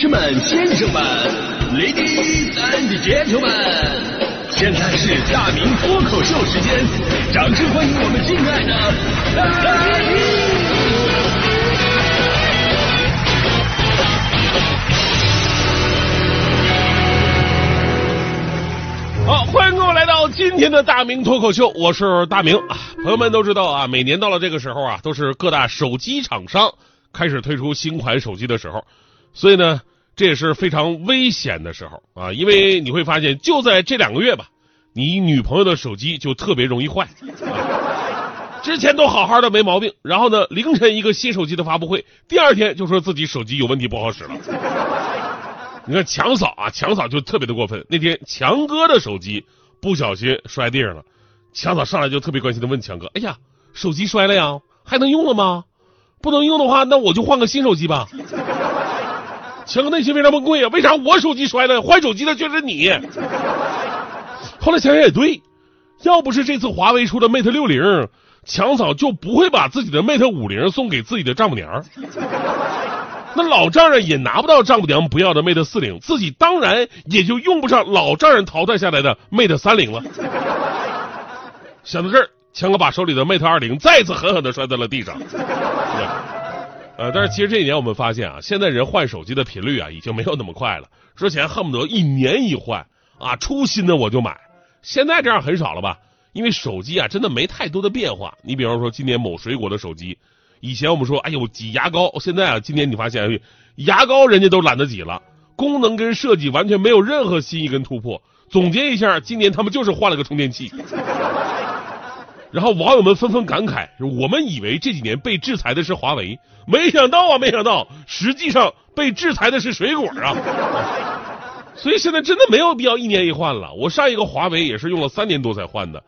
士们、先生们、ladies and gentlemen，现在是大明脱口秀时间，掌声欢迎我们敬爱的大明！好，欢迎各位来到今天的大明脱口秀，我是大明啊。朋友们都知道啊，每年到了这个时候啊，都是各大手机厂商开始推出新款手机的时候，所以呢，这也是非常危险的时候啊，因为你会发现，就在这两个月吧，你女朋友的手机就特别容易坏。啊、之前都好好的没毛病，然后呢，凌晨一个新手机的发布会，第二天就说自己手机有问题不好使了。你看强嫂啊，强嫂就特别的过分。那天强哥的手机不小心摔地上了，强嫂上来就特别关心的问强哥：“哎呀，手机摔了呀，还能用了吗？不能用的话，那我就换个新手机吧。”强哥内心非常崩溃啊，为啥我手机摔了，换手机的却是你？后来想想也对，要不是这次华为出的 Mate 六零，强嫂就不会把自己的 Mate 五零送给自己的丈母娘。那老丈人也拿不到丈母娘不要的 Mate 四零，自己当然也就用不上老丈人淘汰下来的 Mate 三零了。想到这儿，强哥把手里的 Mate 二零再次狠狠的摔在了地上。呃，但是其实这几年我们发现啊，现在人换手机的频率啊已经没有那么快了。之前恨不得一年一换啊，出新的我就买。现在这样很少了吧？因为手机啊真的没太多的变化。你比方说今年某水果的手机。以前我们说，哎呦挤牙膏，现在啊，今年你发现，牙膏人家都懒得挤了，功能跟设计完全没有任何新意跟突破。总结一下，今年他们就是换了个充电器。然后网友们纷纷感慨：我们以为这几年被制裁的是华为，没想到啊，没想到，实际上被制裁的是水果啊。所以现在真的没有必要一年一换了。我上一个华为也是用了三年多才换的。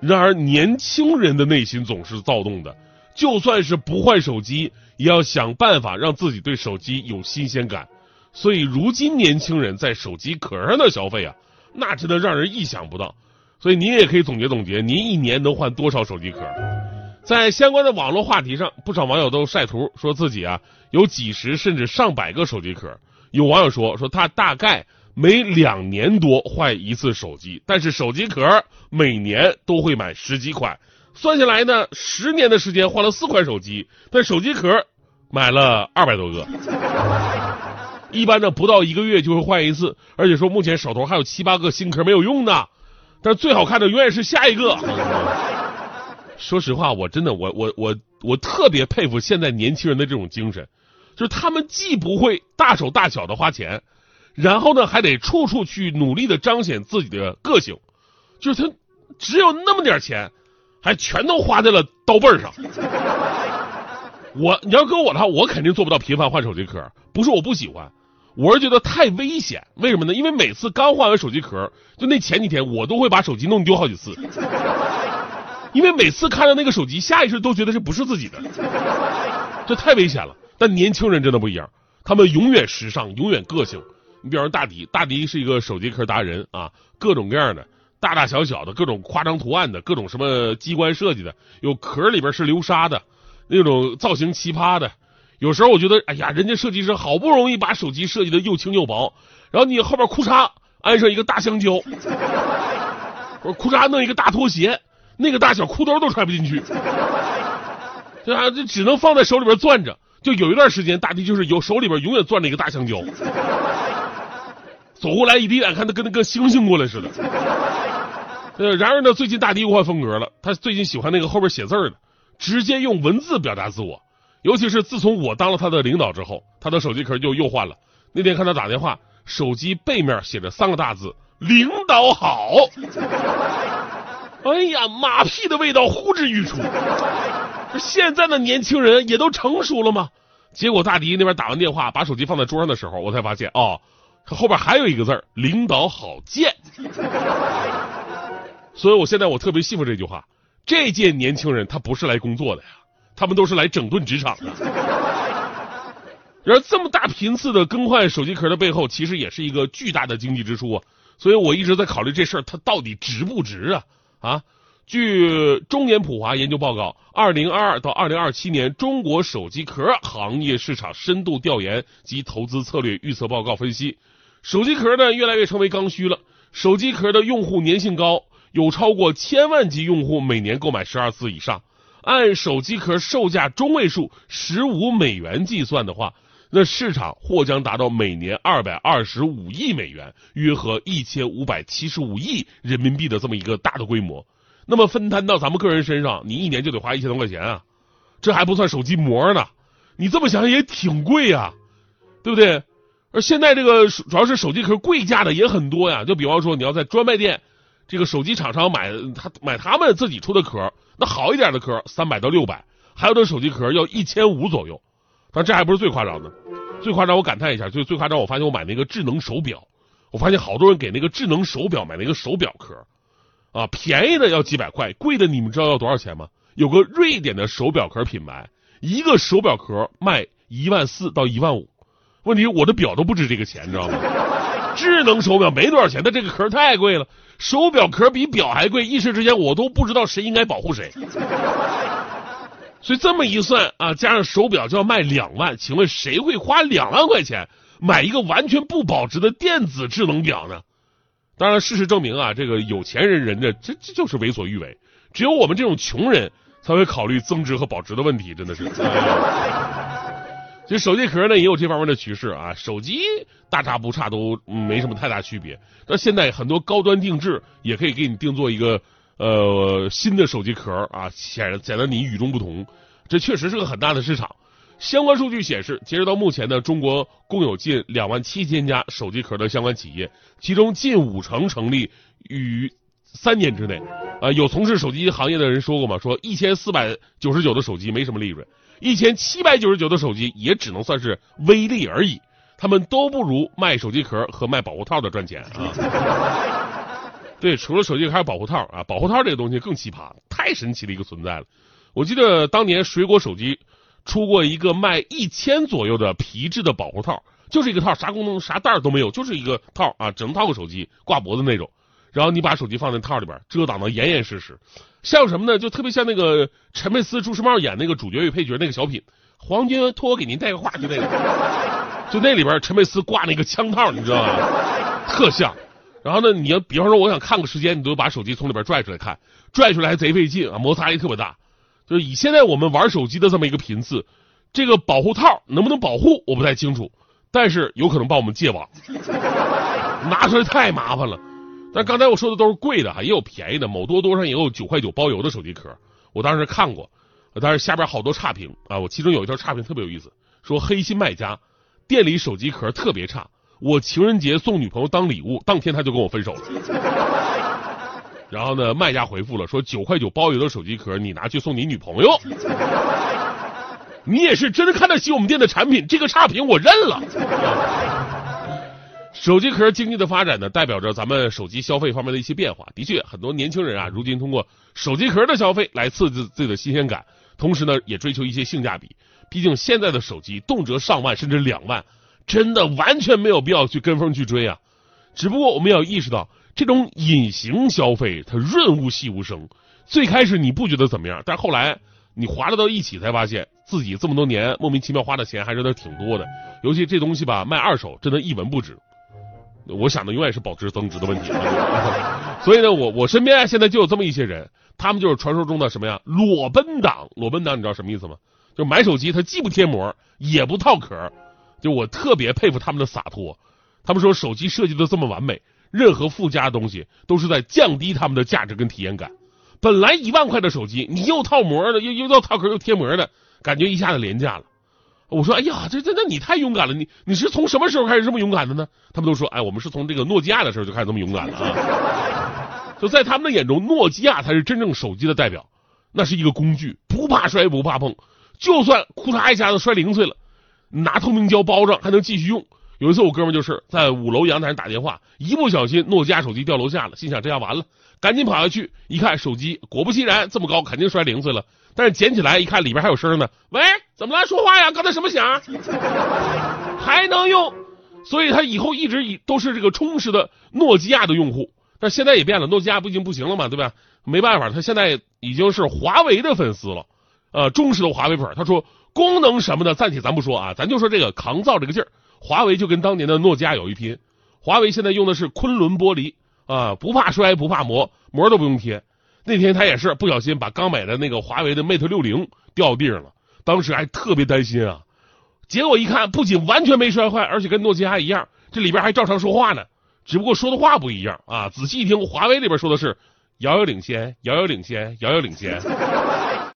然而年轻人的内心总是躁动的。就算是不换手机，也要想办法让自己对手机有新鲜感。所以，如今年轻人在手机壳上的消费啊，那真的让人意想不到。所以，您也可以总结总结，您一年能换多少手机壳？在相关的网络话题上，不少网友都晒图，说自己啊有几十甚至上百个手机壳。有网友说，说他大概每两年多换一次手机，但是手机壳每年都会买十几款。算下来呢，十年的时间换了四款手机，但手机壳买了二百多个。一般呢，不到一个月就会换一次，而且说目前手头还有七八个新壳没有用呢。但最好看的永远是下一个。说实话，我真的，我我我我特别佩服现在年轻人的这种精神，就是他们既不会大手大脚的花钱，然后呢还得处处去努力的彰显自己的个性，就是他只有那么点钱。还全都花在了刀背上。我你要搁我的话，我肯定做不到频繁换手机壳。不是我不喜欢，我是觉得太危险。为什么呢？因为每次刚换完手机壳，就那前几天，我都会把手机弄丢好几次。因为每次看到那个手机，下意识都觉得这不是自己的，这太危险了。但年轻人真的不一样，他们永远时尚，永远个性。你比方说大迪，大迪是一个手机壳达人啊，各种各样的。大大小小的各种夸张图案的各种什么机关设计的，有壳里边是流沙的，那种造型奇葩的。有时候我觉得，哎呀，人家设计师好不容易把手机设计的又轻又薄，然后你后边裤衩安上一个大香蕉，我裤衩弄一个大拖鞋，那个大小裤兜都揣不进去，对吧？就只能放在手里边攥着。就有一段时间，大地就是有手里边永远攥着一个大香蕉，走过来一眼看他跟那个猩猩过来似的。呃，然而呢，最近大迪又换风格了。他最近喜欢那个后边写字的，直接用文字表达自我。尤其是自从我当了他的领导之后，他的手机壳就又换了。那天看他打电话，手机背面写着三个大字“领导好”。哎呀，马屁的味道呼之欲出。现在的年轻人也都成熟了吗？结果大迪那边打完电话，把手机放在桌上的时候，我才发现哦，他后边还有一个字领导好贱”。所以，我现在我特别信服这句话：这届年轻人他不是来工作的呀，他们都是来整顿职场的。然而，这么大频次的更换手机壳的背后，其实也是一个巨大的经济支出啊。所以我一直在考虑这事儿，它到底值不值啊？啊，据中研普华研究报告，二零二二到二零二七年中国手机壳行业市场深度调研及投资策略预测报告分析，手机壳呢越来越成为刚需了。手机壳的用户粘性高，有超过千万级用户每年购买十二次以上。按手机壳售价中位数十五美元计算的话，那市场或将达到每年二百二十五亿美元，约合一千五百七十五亿人民币的这么一个大的规模。那么分摊到咱们个人身上，你一年就得花一千多块钱啊，这还不算手机膜呢。你这么想也挺贵呀，对不对？而现在这个主要是手机壳贵价的也很多呀，就比方说你要在专卖店，这个手机厂商买他买他们自己出的壳，那好一点的壳三百到六百，还有的手机壳要一千五左右。但这还不是最夸张的，最夸张我感叹一下，就最夸张我发现我买那个智能手表，我发现好多人给那个智能手表买那个手表壳。啊，便宜的要几百块，贵的你们知道要多少钱吗？有个瑞典的手表壳品牌，一个手表壳卖一万四到一万五。问题我的表都不值这个钱，你知道吗？智能手表没多少钱，但这个壳太贵了。手表壳比表还贵，一时之间我都不知道谁应该保护谁。所以这么一算啊，加上手表就要卖两万，请问谁会花两万块钱买一个完全不保值的电子智能表呢？当然，事实证明啊，这个有钱人人家这这就是为所欲为，只有我们这种穷人才会考虑增值和保值的问题，真的是。这手机壳呢也有这方面的趋势啊，手机大差不差，都没什么太大区别。那现在很多高端定制也可以给你定做一个呃新的手机壳啊，显显得你与众不同，这确实是个很大的市场。相关数据显示，截止到目前呢，中国共有近两万七千家手机壳的相关企业，其中近五成成立于三年之内。啊，有从事手机行业的人说过嘛，说一千四百九十九的手机没什么利润，一千七百九十九的手机也只能算是微利而已。他们都不如卖手机壳和卖保护套的赚钱啊。对，除了手机壳还有保护套啊，保护套这个东西更奇葩，太神奇的一个存在了。我记得当年水果手机。出过一个卖一千左右的皮质的保护套，就是一个套，啥功能啥袋都没有，就是一个套啊，只能套个手机挂脖子那种。然后你把手机放在套里边，遮挡的严严实实，像什么呢？就特别像那个陈佩斯、朱时茂演那个主角与配角那个小品《黄金托我给您带个话》，就那个，就那里边陈佩斯挂那个枪套，你知道吗？特像。然后呢，你要比方说我想看个时间，你都把手机从里边拽出来看，拽出来还贼费劲啊，摩擦力特别大。就是以现在我们玩手机的这么一个频次，这个保护套能不能保护我不太清楚，但是有可能帮我们戒网，拿出来太麻烦了。但刚才我说的都是贵的哈，也有便宜的，某多多上也有九块九包邮的手机壳，我当时看过，但是下边好多差评啊，我其中有一条差评特别有意思，说黑心卖家店里手机壳特别差，我情人节送女朋友当礼物，当天他就跟我分手了。然后呢，卖家回复了说九块九包邮的手机壳，你拿去送你女朋友。你也是真的看得起我们店的产品，这个差评我认了。手机壳经济的发展呢，代表着咱们手机消费方面的一些变化。的确，很多年轻人啊，如今通过手机壳的消费来刺激自己的新鲜感，同时呢，也追求一些性价比。毕竟现在的手机动辄上万甚至两万，真的完全没有必要去跟风去追啊。只不过我们要意识到。这种隐形消费，它润物细无声。最开始你不觉得怎么样，但后来你划拉到一起，才发现自己这么多年莫名其妙花的钱还是那挺多的。尤其这东西吧，卖二手真的一文不值。我想的永远是保值增值的问题。所以呢，我我身边现在就有这么一些人，他们就是传说中的什么呀？裸奔党。裸奔党，你知道什么意思吗？就买手机，他既不贴膜，也不套壳。就我特别佩服他们的洒脱。他们说手机设计的这么完美。任何附加东西都是在降低他们的价值跟体验感。本来一万块的手机，你又套膜的，又又要套壳又贴膜的，感觉一下子廉价了。我说，哎呀，这这那你太勇敢了，你你是从什么时候开始这么勇敢的呢？他们都说，哎，我们是从这个诺基亚的时候就开始这么勇敢了啊。就在他们的眼中，诺基亚才是真正手机的代表，那是一个工具，不怕摔不怕碰，就算库嚓一下子摔零碎了，拿透明胶包上还能继续用。有一次，我哥们就是在五楼阳台上打电话，一不小心诺基亚手机掉楼下了，心想这下完了，赶紧跑下去一看，手机果不其然这么高，肯定摔零碎了。但是捡起来一看，里边还有声呢。喂，怎么了？说话呀？刚才什么响？还能用，所以他以后一直以都是这个忠实的诺基亚的用户。但现在也变了，诺基亚不已经不行了嘛，对吧？没办法，他现在已经是华为的粉丝了，呃，忠实的华为粉。他说功能什么的暂且咱不说啊，咱就说这个抗造这个劲儿，华为就跟当年的诺基亚有一拼。华为现在用的是昆仑玻璃啊，不怕摔，不怕磨，膜都不用贴。那天他也是不小心把刚买的那个华为的 Mate 六零掉地上了，当时还特别担心啊。结果一看，不仅完全没摔坏，而且跟诺基亚一样，这里边还照常说话呢。只不过说的话不一样啊！仔细一听，华为里边说的是“遥遥领先，遥遥领先，遥遥领先”。